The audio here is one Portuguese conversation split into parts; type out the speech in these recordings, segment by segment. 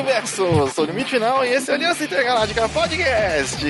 Universo. Sou o Limite Final e esse é o Aliança Intergaláctica Podcast.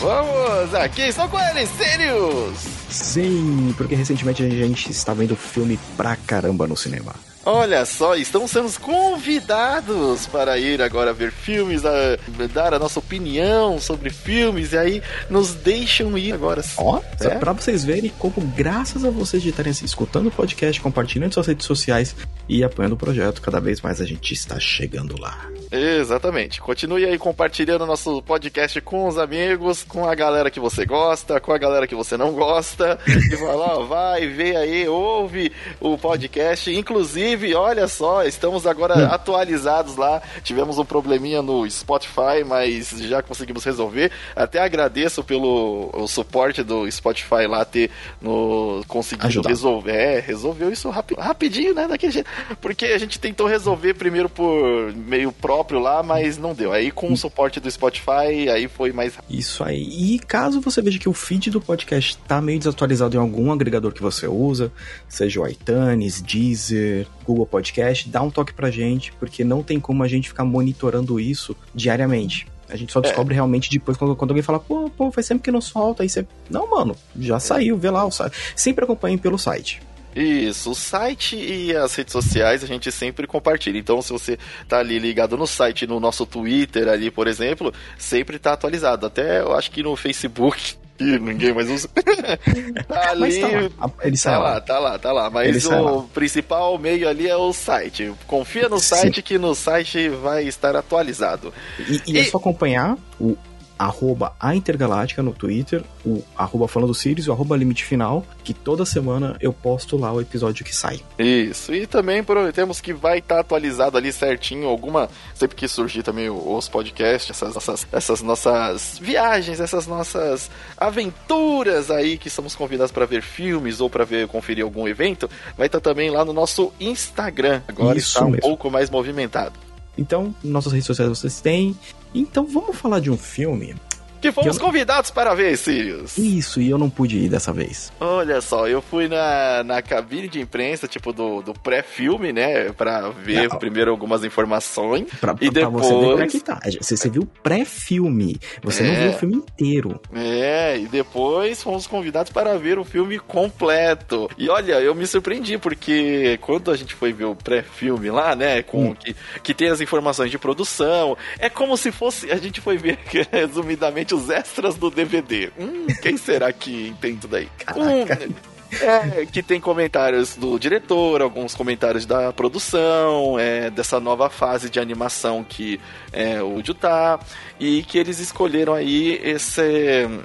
Vamos, aqui estou com eles, Sirius. Sim, porque recentemente a gente está vendo filme pra caramba no cinema. Olha só, estamos sendo convidados para ir agora ver filmes, a, dar a nossa opinião sobre filmes, e aí nos deixam ir agora. Ó, é? pra vocês verem como, graças a vocês de estarem escutando o podcast, compartilhando em suas redes sociais e apoiando o projeto, cada vez mais a gente está chegando lá. Exatamente. Continue aí compartilhando nosso podcast com os amigos, com a galera que você gosta, com a galera que você não gosta. E fala, ó, vai, vê aí, ouve o podcast. Inclusive, olha só, estamos agora hum. atualizados lá. Tivemos um probleminha no Spotify, mas já conseguimos resolver. Até agradeço pelo o suporte do Spotify lá ter no, conseguido Ajudar. resolver. É, resolveu isso rapi, rapidinho, né? Daquele jeito. Porque a gente tentou resolver primeiro por meio próprio lá, mas não deu. Aí com o suporte do Spotify, aí foi mais Isso aí. E caso você veja que o feed do podcast tá meio desatualizado em algum agregador que você usa, seja o iTunes, Deezer, Google Podcast, dá um toque pra gente, porque não tem como a gente ficar monitorando isso diariamente. A gente só é. descobre é. realmente depois quando, quando, alguém fala, pô, pô, faz sempre que não solta. Aí você. Não, mano, já saiu, vê lá. Sempre acompanhe pelo site. Isso, o site e as redes sociais a gente sempre compartilha. Então, se você tá ali ligado no site, no nosso Twitter ali, por exemplo, sempre tá atualizado. Até eu acho que no Facebook que ninguém mais usa. tá ali. Tá lá. Ele tá lá, tá lá, tá lá. Mas Ele o principal meio ali é o site. Confia no Sim. site que no site vai estar atualizado. E, e, e... é só acompanhar o arroba a Intergaláctica no Twitter, o arroba falando Sirius e o arroba limite final, que toda semana eu posto lá o episódio que sai. Isso, e também prometemos que vai estar tá atualizado ali certinho, alguma, sempre que surgir também os podcasts, essas, essas, essas nossas viagens, essas nossas aventuras aí que somos convidados para ver filmes ou para ver conferir algum evento, vai estar tá também lá no nosso Instagram. Agora Isso está um mesmo. pouco mais movimentado. Então, nossas redes sociais vocês têm. Então vamos falar de um filme que fomos que eu... convidados para ver, Sirius. Isso, e eu não pude ir dessa vez. Olha só, eu fui na, na cabine de imprensa, tipo, do, do pré-filme, né? Pra ver não. primeiro algumas informações. Pra, e pra depois... você ver que tá. Você, você viu pré-filme. Você é. não viu o filme inteiro. É, e depois fomos convidados para ver o filme completo. E olha, eu me surpreendi, porque quando a gente foi ver o pré-filme lá, né? Com hum. que, que tem as informações de produção, é como se fosse. A gente foi ver, resumidamente os extras do DVD. Hum, quem será que entende tudo aí? Hum, é, que tem comentários do diretor, alguns comentários da produção, é, dessa nova fase de animação que é, o Ju tá, e que eles escolheram aí esse,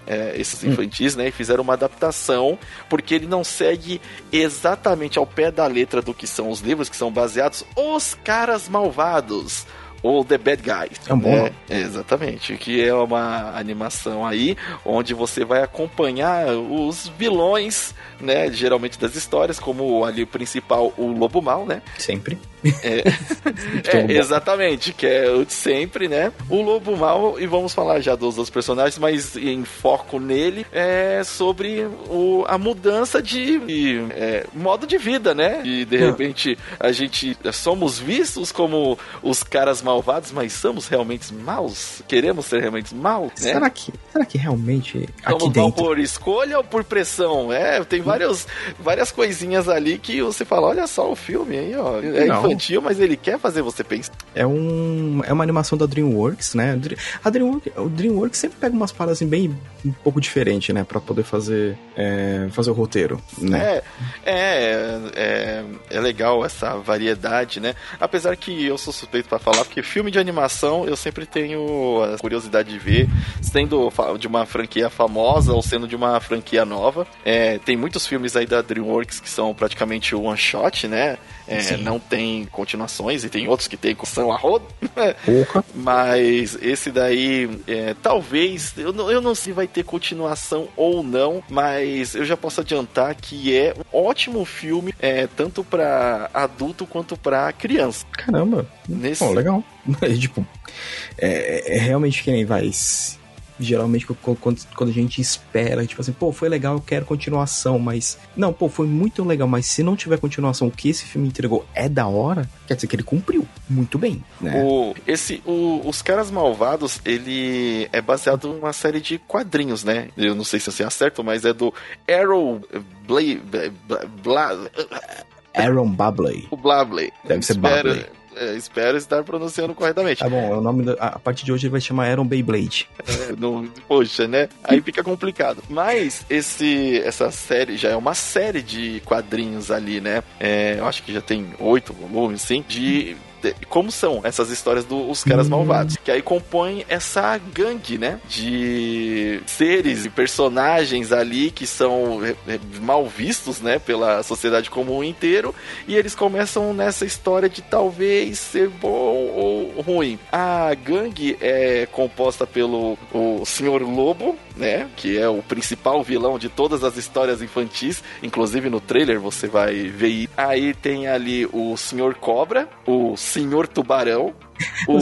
é, esses hum. infantis, né, e fizeram uma adaptação, porque ele não segue exatamente ao pé da letra do que são os livros, que são baseados Os Caras Malvados, ou The Bad Guys. É um bom. É, exatamente, que é uma animação aí onde você vai acompanhar os vilões, né, geralmente das histórias, como ali o principal, o Lobo Mal, né? Sempre. É, é exatamente, que é o de sempre, né? O Lobo Mal, e vamos falar já dos outros personagens, mas em foco nele, é sobre o, a mudança de, de é, modo de vida, né? E de repente a gente somos vistos como os caras malvados, mas somos realmente maus? Queremos ser realmente maus? Né? Será, que, será que realmente aqui dentro... por escolha ou por pressão? É, tem várias, várias coisinhas ali que você fala, olha só o filme aí, ó. É Não infantil, mas ele quer fazer você pensar. É, um, é uma animação da DreamWorks, né? A DreamWorks, o DreamWorks sempre pega umas paradas assim, bem um pouco diferente, né? Pra poder fazer, é, fazer o roteiro, né? É, é, é, é, legal essa variedade, né? Apesar que eu sou suspeito para falar, porque filme de animação eu sempre tenho a curiosidade de ver, sendo de uma franquia famosa ou sendo de uma franquia nova. É, tem muitos filmes aí da DreamWorks que são praticamente one shot, né? É, não tem continuações, e tem outros que tem são a roda. Mas esse daí, é, talvez, eu não, eu não sei se vai ter continuação ou não, mas eu já posso adiantar que é um ótimo filme, é, tanto para adulto quanto para criança. Caramba, Nesse... Pô, legal. tipo, é, é realmente quem vai geralmente quando, quando a gente espera, tipo assim, pô, foi legal, eu quero continuação, mas. Não, pô, foi muito legal, mas se não tiver continuação, o que esse filme entregou é da hora, quer dizer que ele cumpriu muito bem, né? O, esse, o, os Caras Malvados, ele é baseado em uma série de quadrinhos, né? Eu não sei se você acerta, mas é do Arrow Blade. Bla, bla, Aaron Babley. O Blabley. Deve ser Babley. É, espero estar pronunciando corretamente. Tá bom, o nome da, a partir de hoje ele vai chamar Aaron Beyblade. É, no, poxa, né? Aí fica complicado. Mas esse, essa série já é uma série de quadrinhos ali, né? É, eu acho que já tem oito volumes, sim, de como são essas histórias dos caras uhum. malvados. Que aí compõem essa gangue, né? De seres e personagens ali que são mal vistos, né? Pela sociedade comum inteiro. E eles começam nessa história de talvez ser bom ou ruim. A gangue é composta pelo o Senhor Lobo, né? Que é o principal vilão de todas as histórias infantis. Inclusive no trailer você vai ver. Aí tem ali o Senhor Cobra, o Senhor Tubarão, o,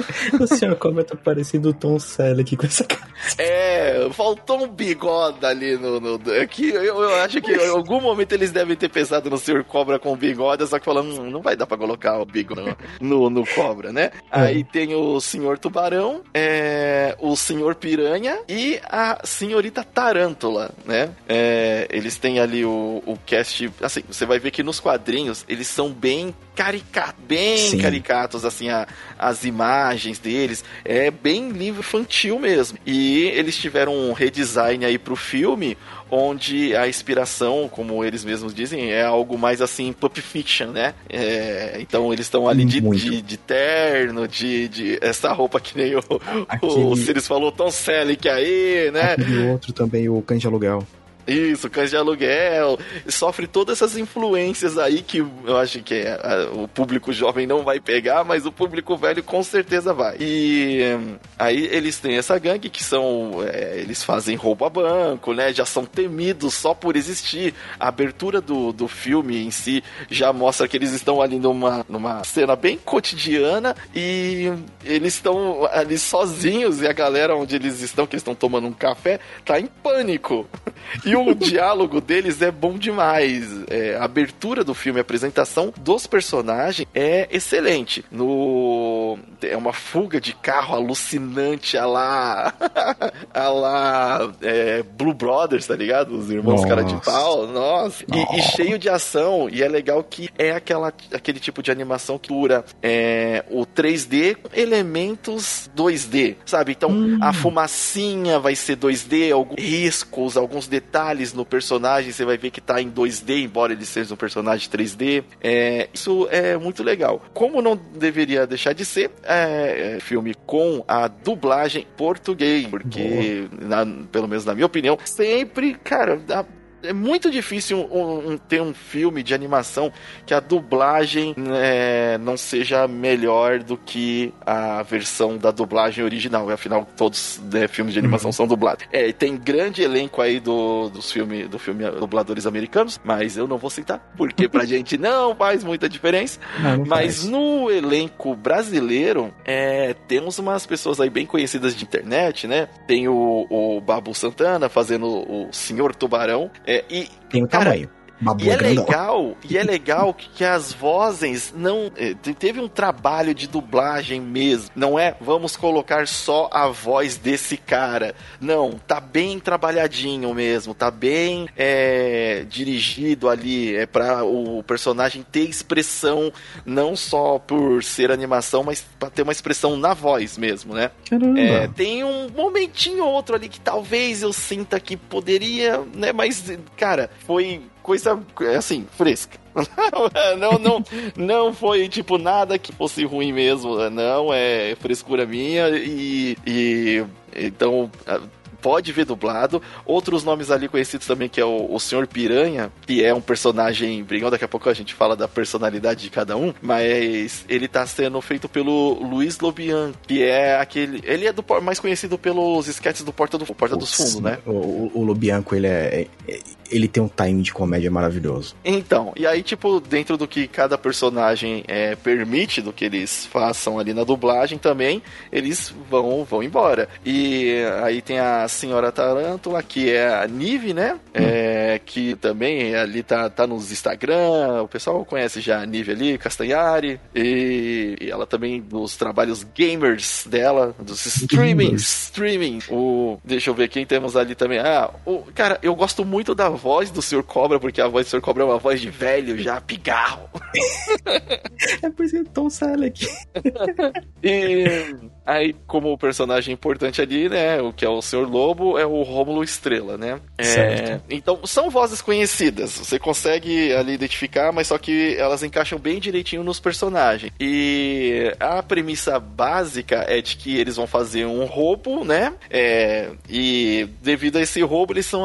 o senhor Cobra tá parecendo o Tom Selleck com essa cara. É, faltou um bigode ali no. no aqui, eu, eu, acho que em algum momento eles devem ter pensado no senhor Cobra com bigode, só que falando, hum, não vai dar pra colocar o bigode no, no, no Cobra, né? É. Aí tem o senhor Tubarão, é, o senhor Piranha e a senhorita Tarântula, né? É, eles têm ali o, o cast. Assim, você vai ver que nos quadrinhos eles são bem caricatos, bem Sim. caricatos, assim, a, as imagens deles. É bem livro infantil mesmo. E eles tiveram um redesign aí pro filme, onde a inspiração, como eles mesmos dizem, é algo mais assim, pop fiction, né? É, então eles estão ali de, de, de, terno, de, de essa roupa que nem o, Aquele... o Sirius falou, Tom Selleck aí, né? Aquele outro também, o Cães de Aluguel. Isso, cães de aluguel. Sofre todas essas influências aí que eu acho que é, o público jovem não vai pegar, mas o público velho com certeza vai. E aí eles têm essa gangue que são. É, eles fazem roubo a banco, né? Já são temidos só por existir. A abertura do, do filme em si já mostra que eles estão ali numa, numa cena bem cotidiana e eles estão ali sozinhos e a galera onde eles estão, que eles estão tomando um café, tá em pânico. E o diálogo deles é bom demais. É, a abertura do filme, a apresentação dos personagens é excelente. No é uma fuga de carro alucinante a lá a lá é, Blue Brothers, tá ligado? Os irmãos Nossa. cara de pau. Nossa. E, e, cheio de ação. E é legal que é aquela, aquele tipo de animação que dura é, o 3D com elementos 2D, sabe? Então hum. a fumacinha vai ser 2D, alguns riscos, alguns detalhes detalhes no personagem, você vai ver que tá em 2D, embora ele seja um personagem 3D. É, isso é muito legal. Como não deveria deixar de ser, é, é filme com a dublagem português, porque, na, pelo menos na minha opinião, sempre, cara, é muito difícil um, um, ter um filme de animação que a dublagem é, não seja melhor do que a versão da dublagem original. Afinal, todos né, filmes de animação uhum. são dublados. É, tem grande elenco aí do, dos filme, do filme dubladores americanos, mas eu não vou citar, porque pra gente não faz muita diferença. Não, não mas faz. no elenco brasileiro, é, temos umas pessoas aí bem conhecidas de internet, né? Tem o, o Babu Santana fazendo o Senhor Tubarão. É, e, Tem o cara, tamanho. E é legal, e é legal que as vozes não é, teve um trabalho de dublagem mesmo. Não é vamos colocar só a voz desse cara. Não, tá bem trabalhadinho mesmo, tá bem é, dirigido ali, é para o personagem ter expressão não só por ser animação, mas para ter uma expressão na voz mesmo, né? É, tem um momentinho ou outro ali que talvez eu sinta que poderia, né? Mas cara, foi coisa, assim, fresca. não, não, não foi tipo nada que fosse ruim mesmo, não, é frescura minha e, e então pode ver dublado. Outros nomes ali conhecidos também, que é o, o Senhor Piranha, que é um personagem brigão. Daqui a pouco a gente fala da personalidade de cada um, mas ele tá sendo feito pelo Luiz Lobian, que é aquele. Ele é do, mais conhecido pelos sketches do Porta, do, Porta dos Fundos, né? O, o, o Lobianco, ele é, é ele tem um timing de comédia maravilhoso. Então, e aí, tipo, dentro do que cada personagem é, permite, do que eles façam ali na dublagem também, eles vão, vão embora. E aí tem a Senhora Tarântula, que é a Nive, né? Hum. É, que também ali tá, tá nos Instagram, o pessoal conhece já a Nive ali, Castanhari, e, e ela também nos trabalhos gamers dela, dos streaming, streaming. O, deixa eu ver quem temos ali também. Ah, o, cara, eu gosto muito da voz do Sr. Cobra, porque a voz do Sr. Cobra é uma voz de velho já, pigarro. é por isso que é Tom Selleck. e aí, como personagem importante ali, né, o que é o Sr. Lobo, é o Rômulo Estrela, né? É, então, são vozes conhecidas, você consegue ali identificar, mas só que elas encaixam bem direitinho nos personagens. E a premissa básica é de que eles vão fazer um roubo, né? É, e devido a esse roubo, eles são,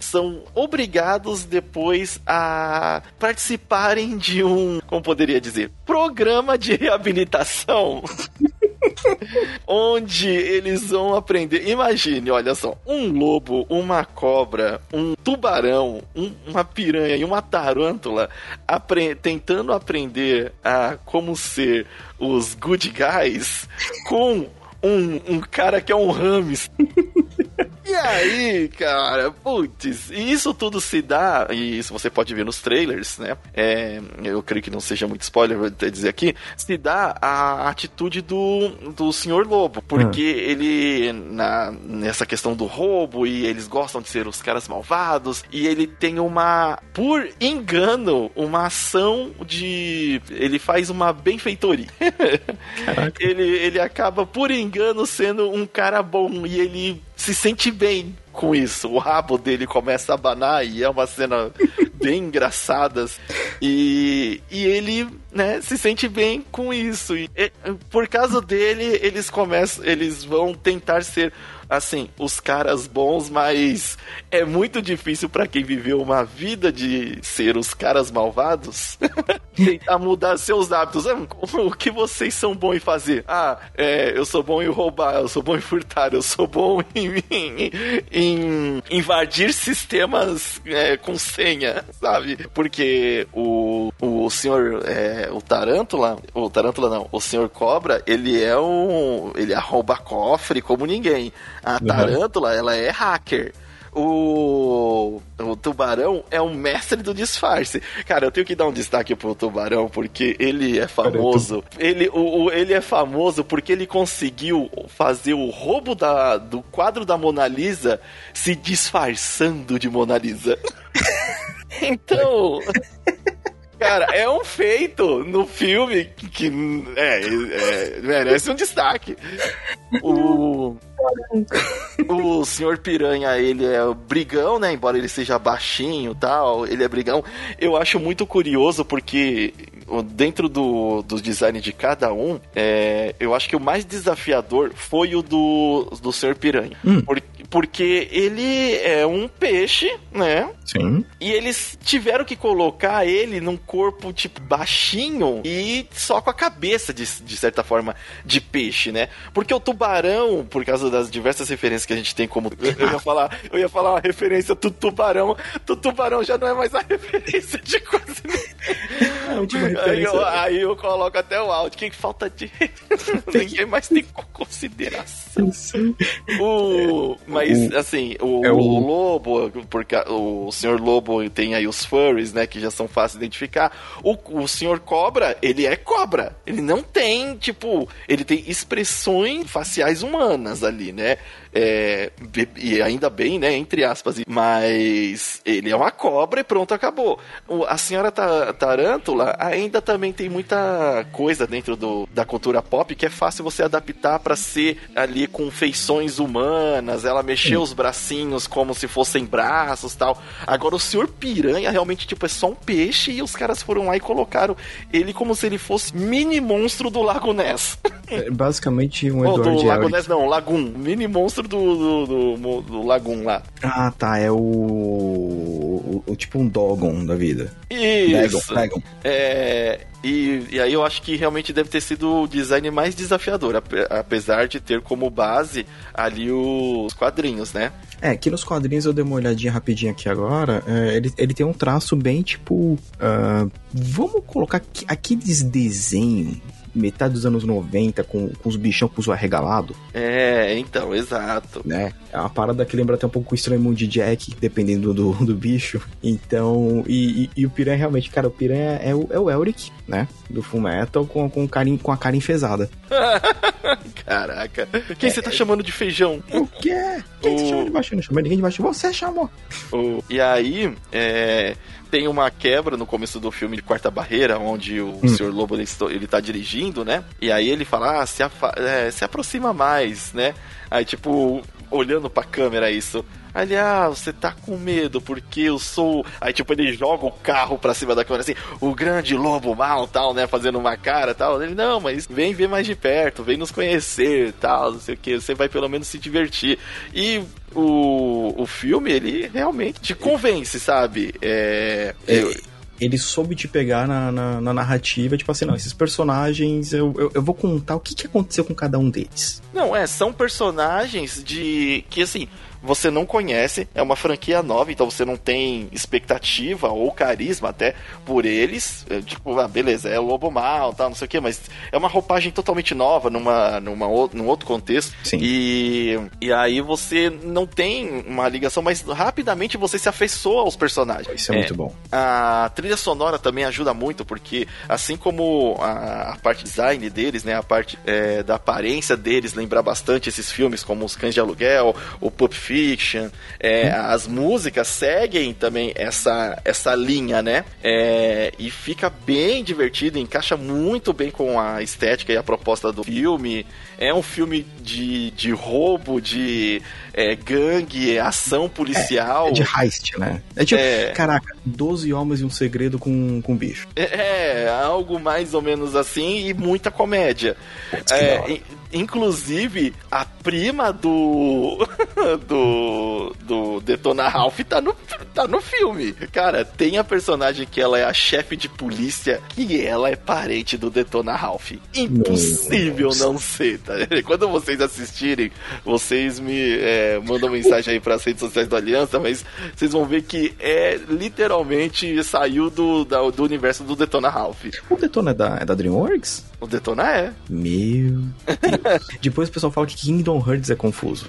são obrigados depois a participarem de um, como poderia dizer, programa de reabilitação. onde eles vão aprender. Imagine, olha só, um lobo, uma cobra, um tubarão, um, uma piranha e uma tarântula apre tentando aprender a como ser os good guys com um, um cara que é um Rames. E aí, cara, putz, e isso tudo se dá, e isso você pode ver nos trailers, né? É, eu creio que não seja muito spoiler, vou até dizer aqui, se dá a atitude do, do Senhor Lobo, porque hum. ele, na, nessa questão do roubo, e eles gostam de ser os caras malvados, e ele tem uma, por engano, uma ação de. Ele faz uma benfeitoria. ele, ele acaba, por engano, sendo um cara bom, e ele se sente bem com isso. O rabo dele começa a abanar e é uma cena bem engraçada. E, e ele, né, se sente bem com isso. E, por causa dele, eles começam, eles vão tentar ser assim, os caras bons, mas é muito difícil para quem viveu uma vida de ser os caras malvados tentar mudar seus hábitos. Ah, o que vocês são bons em fazer? Ah, é, eu sou bom em roubar, eu sou bom em furtar, eu sou bom em, em, em invadir sistemas é, com senha, sabe? Porque o, o senhor, é, o Tarântula, o Tarântula não, o senhor Cobra, ele é um. Ele arromba cofre como ninguém. A Tarântula, ela é hacker o, o Tubarão é um mestre do disfarce. Cara, eu tenho que dar um destaque pro Tubarão, porque ele é famoso. Ele, o, o, ele é famoso porque ele conseguiu fazer o roubo da, do quadro da Mona Lisa se disfarçando de Mona Lisa. então. Cara, é um feito no filme que, é, é, merece um destaque. O, o senhor Piranha, ele é brigão, né? Embora ele seja baixinho tal, ele é brigão. Eu acho muito curioso porque dentro do, do design de cada um, é, eu acho que o mais desafiador foi o do, do senhor Piranha. Hum. Porque, porque ele é um peixe, né? Sim. E eles tiveram que colocar ele num corpo, tipo, baixinho e só com a cabeça, de, de certa forma, de peixe, né? Porque o tubarão, por causa das diversas referências que a gente tem como. Eu ia falar, eu ia falar uma referência do tubarão. Do tubarão já não é mais a referência de quase. Última referência. Aí eu, aí eu coloco até o áudio. Que falta de. Ninguém mais tem consideração. o, mas, assim, o, é o... o lobo, porque o senhor lobo tem aí os furries, né? Que já são fáceis de identificar. O, o senhor cobra, ele é cobra. Ele não tem, tipo, ele tem expressões faciais humanas ali, né? É, e ainda bem, né? Entre aspas. Mas ele é uma cobra e pronto, acabou. A senhora Tarântula ainda também tem muita coisa dentro do, da cultura pop que é fácil você adaptar para ser ali com feições humanas, ela mexer os bracinhos como se fossem braços tal. Agora o senhor piranha realmente tipo é só um peixe e os caras foram lá e colocaram ele como se ele fosse mini monstro do Lago Ness. É basicamente um oh, Edward do Lago Ness não, Lagoon, mini monstro do, do, do, do Lagoon lá. Ah, tá, é o o, o tipo um Dogon da vida. Isso. Dagon, Dagon. É, e, e, aí eu acho que realmente deve ter sido o design mais desafiador, apesar de ter como base ali os quadrinhos, né? É, aqui nos quadrinhos eu dei uma olhadinha rapidinho aqui agora. É, ele, ele tem um traço bem tipo. Uh, vamos colocar aqui, aqueles desenhos metade dos anos 90 com, com os bichão com os arregalado. É, então, exato. Né? É uma parada que lembra até um pouco o Estranho Mundo de Jack, dependendo do, do bicho. Então, e, e, e o Piranha realmente, cara, o Piranha é o, é o Elric, né? Do Full Metal com, com, carinho, com a cara enfesada. Caraca. Quem é, você tá chamando de feijão? O quê? Quem o... você chama de baixo? Não chama ninguém de baixo. Você chamou. O... E aí, é tem uma quebra no começo do filme de Quarta Barreira, onde o hum. Sr. Lobo ele tá dirigindo, né? E aí ele fala, ah, se, é, se aproxima mais, né? Aí, tipo, olhando pra câmera isso. Aliás, você tá com medo porque eu sou. Aí, tipo, ele joga o carro pra cima da câmera assim, o grande lobo mal, tal, né? Fazendo uma cara tal. Ele, não, mas vem ver mais de perto, vem nos conhecer, tal, não sei o que. Você vai pelo menos se divertir. E o, o filme, ele realmente te convence, sabe? É. é ele soube te pegar na, na, na, narrativa, tipo assim, não, esses personagens, eu, eu, eu, vou contar o que, que aconteceu com cada um deles. Não, é, são personagens de. que assim, você não conhece, é uma franquia nova, então você não tem expectativa ou carisma até por eles. É, tipo, ah, beleza, é o Lobo Mal, tal, não sei o que, mas é uma roupagem totalmente nova numa, numa, num outro contexto. Sim. E, e aí você não tem uma ligação, mas rapidamente você se afeiçoa aos personagens. Isso é, é muito bom. A trilha sonora também ajuda muito, porque assim como a, a parte design deles, né, a parte é, da aparência deles lembra bastante esses filmes como Os Cães de Aluguel, o Pup Fiction, é, hum. as músicas seguem também essa, essa linha, né? É, e fica bem divertido, encaixa muito bem com a estética e a proposta do filme. É um filme de, de roubo, de é, gangue, ação policial. É, é de heist, né? É tipo, é... caraca, 12 homens e um segredo com, com bicho. É, é, algo mais ou menos assim e muita comédia. É, Inclusive, a prima do. do. do Detona Ralph tá no, tá no filme. Cara, tem a personagem que ela é a chefe de polícia e ela é parente do Detona Ralph. Impossível Nossa. não ser, tá? Quando vocês assistirem, vocês me é, mandam mensagem aí pras redes sociais do Aliança, mas vocês vão ver que é literalmente saiu do, da, do universo do Detona Ralph. O Detona é da, é da DreamWorks? O Detona é. Meu Depois o pessoal fala que Kingdom Hearts é confuso.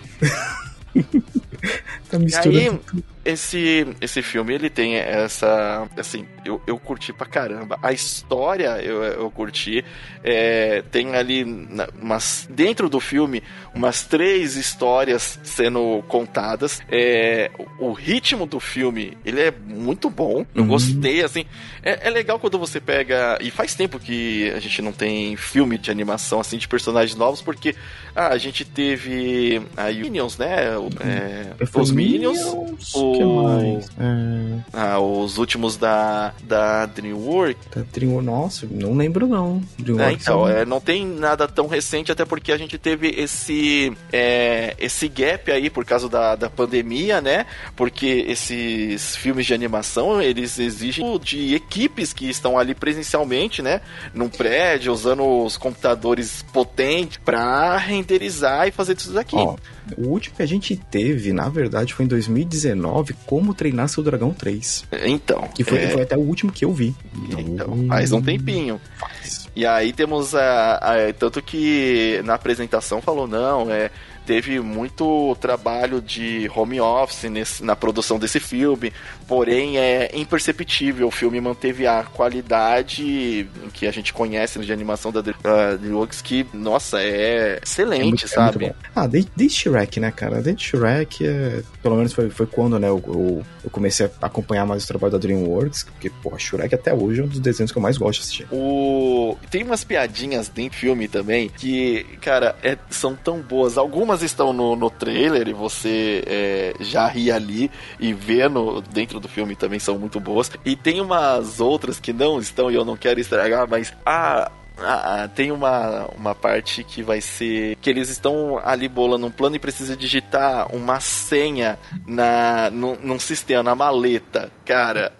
tá misturando Aí, esse, esse filme, ele tem essa. Assim, eu, eu curti pra caramba. A história eu, eu curti. É, tem ali, umas, dentro do filme, umas três histórias sendo contadas. É, o ritmo do filme, ele é muito bom. Eu uhum. gostei, assim. É, é legal quando você pega. E faz tempo que a gente não tem filme de animação, assim, de personagens novos, porque ah, a gente teve a Minions, né? É, os Minions, Minions o que mais? É... Ah, os últimos da, da DreamWorks. Da DreamWorks, nossa, não lembro não. É, então, é, não tem nada tão recente, até porque a gente teve esse, é, esse gap aí por causa da, da pandemia, né? Porque esses filmes de animação, eles exigem de equipes que estão ali presencialmente, né? Num prédio, usando os computadores potentes para renderizar e fazer tudo isso aqui. Oh. O último que a gente teve, na verdade, foi em 2019, Como Treinar Seu Dragão 3. Então. Que foi, é... foi até o último que eu vi. Então, faz um tempinho. Faz. E aí temos a, a, Tanto que na apresentação falou, não, é teve muito trabalho de home office nesse, na produção desse filme, porém é imperceptível. O filme manteve a qualidade que a gente conhece de animação da DreamWorks, que, nossa, é excelente, é muito, sabe? É ah, desde, desde Shrek, né, cara? Desde Shrek, é, pelo menos foi, foi quando, né, eu, eu, eu, comecei a acompanhar mais o trabalho da DreamWorks, porque, porra, Shrek até hoje é um dos desenhos que eu mais gosto de assistir. O... Tem umas piadinhas dentro do filme também que, cara, é, são tão boas. Algumas Estão no, no trailer e você é, já ri ali e vendo dentro do filme também são muito boas. E tem umas outras que não estão e eu não quero estragar, mas a ah, tem uma, uma parte que vai ser que eles estão ali bolando um plano e precisa digitar uma senha na, num, num sistema, na maleta. Cara,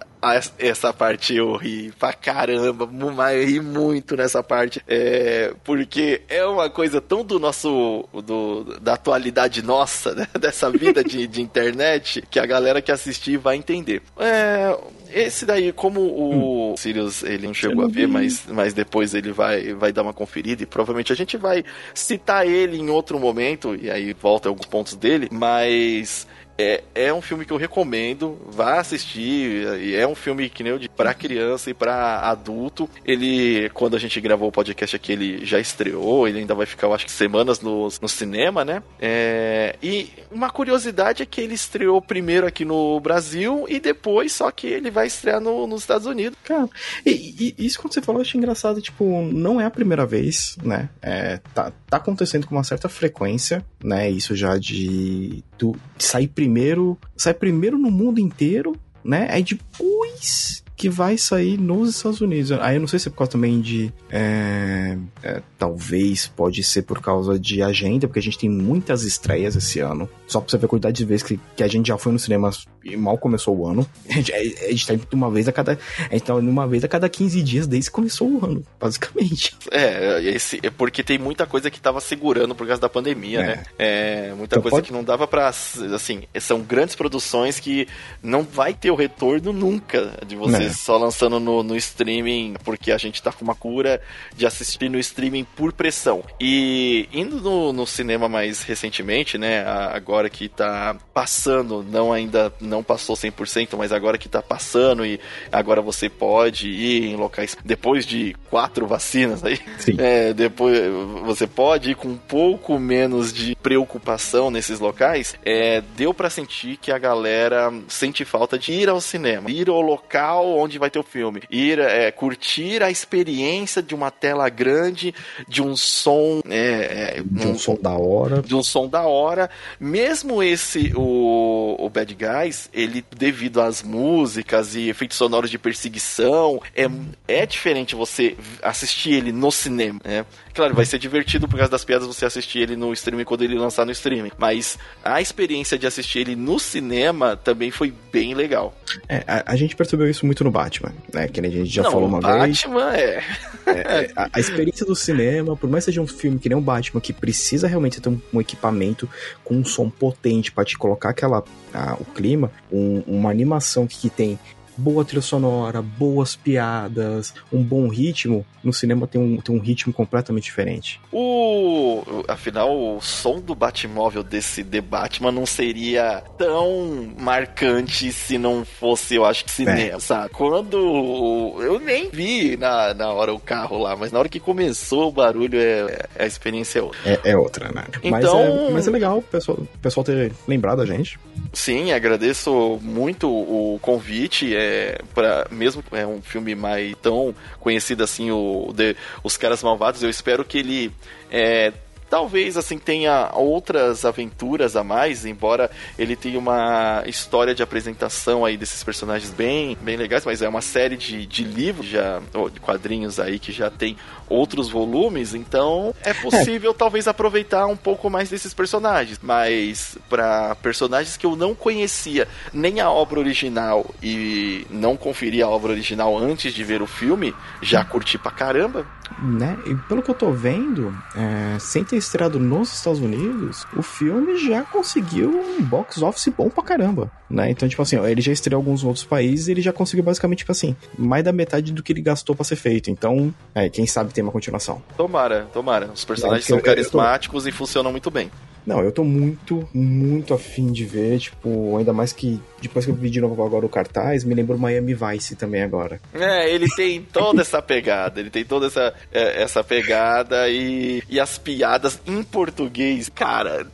essa parte eu ri pra caramba, mas eu ri muito nessa parte, é, porque é uma coisa tão do nosso, do, da atualidade nossa, né, dessa vida de, de internet, que a galera que assistir vai entender. É, esse daí, como o hum. Sirius ele não chegou a ver, mas, mas depois ele vai, vai dar uma conferida e provavelmente a gente vai citar ele em outro momento, e aí volta alguns pontos dele, mas é, é um filme que eu recomendo, vá assistir. E é um filme que nem eu de para criança e para adulto. Ele, quando a gente gravou o podcast aqui, ele já estreou. Ele ainda vai ficar, eu acho que semanas no, no cinema, né? É, e uma curiosidade é que ele estreou primeiro aqui no Brasil e depois só que ele vai estrear no, nos Estados Unidos. Cara, e, e, isso quando você falou, eu achei engraçado. Tipo, não é a primeira vez, né? É, tá, tá acontecendo com uma certa frequência, né? Isso já de, do, de sair primeiro primeiro, sai primeiro no mundo inteiro, né? Aí depois que vai sair nos Estados Unidos. Aí eu não sei se é por causa também de. É, é, talvez pode ser por causa de agenda, porque a gente tem muitas estreias esse ano. Só pra você ver a quantidade de vezes que, que a gente já foi no cinema e mal começou o ano. A gente, a gente tá indo uma vez a cada. A gente tá indo uma vez a cada 15 dias desde que começou o ano, basicamente. É, esse, é porque tem muita coisa que tava segurando por causa da pandemia, é. né? É, muita então coisa pode... que não dava pra. Assim, são grandes produções que não vai ter o retorno nunca de vocês só lançando no, no streaming, porque a gente tá com uma cura de assistir no streaming por pressão. E indo no, no cinema mais recentemente, né, agora que tá passando, não ainda não passou 100%, mas agora que tá passando e agora você pode ir em locais depois de quatro vacinas aí, é, depois você pode ir com um pouco menos de preocupação nesses locais, é, deu para sentir que a galera sente falta de ir ao cinema, ir ao local onde vai ter o filme, ir é, curtir a experiência de uma tela grande, de um som, é, é de um, um, som da hora, de um som da hora, mesmo esse o, o Bad Guys, ele devido às músicas e efeitos sonoros de perseguição, é, é diferente você assistir ele no cinema, né? Claro, vai ser divertido por causa das piadas você assistir ele no streaming quando ele lançar no streaming. Mas a experiência de assistir ele no cinema também foi bem legal. É, a, a gente percebeu isso muito no Batman, né? Que a gente já Não, falou uma Batman vez. Batman é. é, é a, a, experiência do cinema, por mais que seja um filme que nem o Batman, que precisa realmente ter um, um equipamento com um som potente para te colocar aquela, a, o clima, um, uma animação que, que tem boa trilha sonora, boas piadas, um bom ritmo, no cinema tem um, tem um ritmo completamente diferente. O. Afinal, o som do Batmóvel desse The Batman não seria tão marcante se não fosse, eu acho que cinema, é. sabe? Quando. Eu nem vi na, na hora o carro lá, mas na hora que começou o barulho, é, é a experiência é outra. É, é outra, né? Então... Mas, é, mas é legal o pessoal, o pessoal ter lembrado a gente. Sim, agradeço muito o convite. É, para mesmo é um filme mais tão conhecido assim, o The, Os Caras Malvados, eu espero que ele é, Talvez assim tenha outras aventuras a mais, embora ele tenha uma história de apresentação aí desses personagens bem, bem legais, mas é uma série de, de livros já, de quadrinhos aí que já tem outros volumes, então é possível é. talvez aproveitar um pouco mais desses personagens, mas para personagens que eu não conhecia nem a obra original e não conferi a obra original antes de ver o filme, já curti pra caramba. Né? E pelo que eu tô vendo, é, sem ter estreado nos Estados Unidos, o filme já conseguiu um box office bom pra caramba, né? Então, tipo assim, ó, ele já estreou em alguns outros países e ele já conseguiu basicamente, tipo assim, mais da metade do que ele gastou pra ser feito. Então, é, quem sabe tem uma continuação. Tomara, tomara. Os personagens são carismáticos tô... e funcionam muito bem. Não, eu tô muito, muito afim de ver, tipo, ainda mais que depois que eu vi de novo agora o cartaz, me lembrou Miami Vice também agora. É, ele tem toda essa pegada, ele tem toda essa, é, essa pegada e, e as piadas em português. Cara,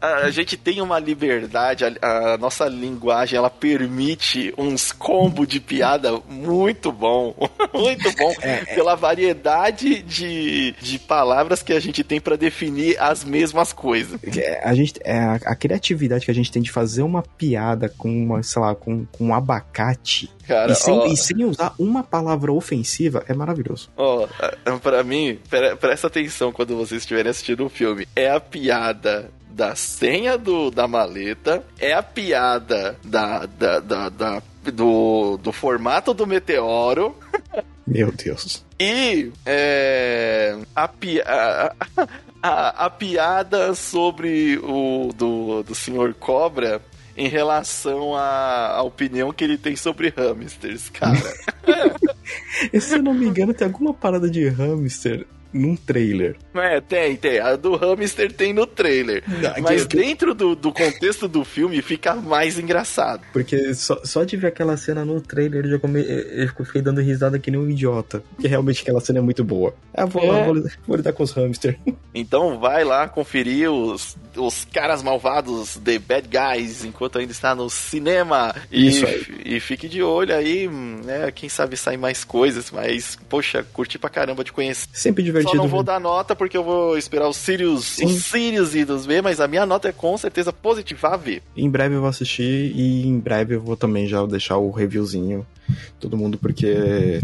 a gente tem uma liberdade, a, a nossa linguagem, ela permite uns combos de piada muito bom, muito bom, é, é, pela variedade de, de palavras que a gente tem para definir as mesmas coisas. É, a gente, é, a, a criatividade que a gente tem de fazer uma piada com uma, sei lá, com, com um abacate. Cara, e, sem, ó, e sem usar uma palavra ofensiva, é maravilhoso. ó, pra mim, pre- presta atenção quando vocês estiverem assistindo o filme. É a piada da senha do, da maleta, é a piada da, da, da, da- do, do formato do meteoro. Meu Deus. E é, a, a, a, a piada sobre o do, do Sr. Cobra em relação à, à opinião que ele tem sobre hamsters, cara. E, se eu não me engano, tem alguma parada de hamster num trailer. é, tem, tem. A do hamster tem no trailer. Mas que- dentro do, do contexto do filme fica mais engraçado. Porque só, só de ver aquela cena no trailer eu já come, eu fiquei dando risada que nem um idiota. Porque realmente aquela cena é muito boa. Ah, vou lá, É. vou, vou lidar com os hamsters. Então vai lá conferir os, os caras malvados, The Bad Guys, enquanto ainda está no cinema. E, Isso aí. e fique de olho aí, né? Quem sabe sair mais coisas, mas, poxa, curti pra caramba de conhecer. Sempre Só divertido. não vou dar nota porque eu vou esperar os Sirius, Sim. os Sirius idos ver, mas a minha nota é com certeza positiva a ver. Em breve eu vou assistir e em breve eu vou também já deixar o reviewzinho. Todo mundo, porque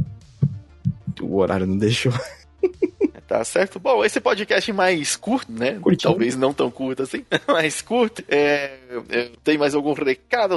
o horário não deixou. Tá certo? Bom, esse podcast mais curto, né? Curtinho. Talvez não tão curto assim, mais curto. É, tem mais algum recado?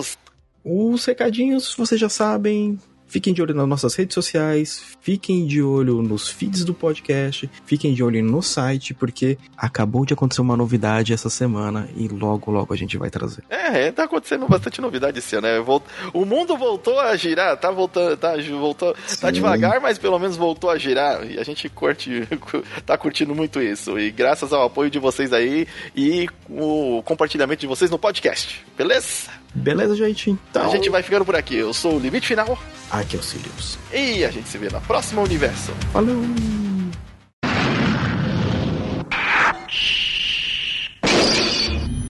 Os recadinhos vocês já sabem. Fiquem de olho nas nossas redes sociais, fiquem de olho nos feeds do podcast, fiquem de olho no site, porque acabou de acontecer uma novidade essa semana e logo, logo a gente vai trazer. É, é, tá acontecendo bastante novidade esse ano, né? O mundo voltou a girar, tá voltando, tá, voltou, tá devagar, mas pelo menos voltou a girar. E a gente curte, tá curtindo muito isso. E graças ao apoio de vocês aí e o compartilhamento de vocês no podcast, beleza? Beleza, gente? Então, A gente vai ficando por aqui. Eu sou o Limite Final Aqui é o Sirius. e a gente se vê na próxima universo. Falou!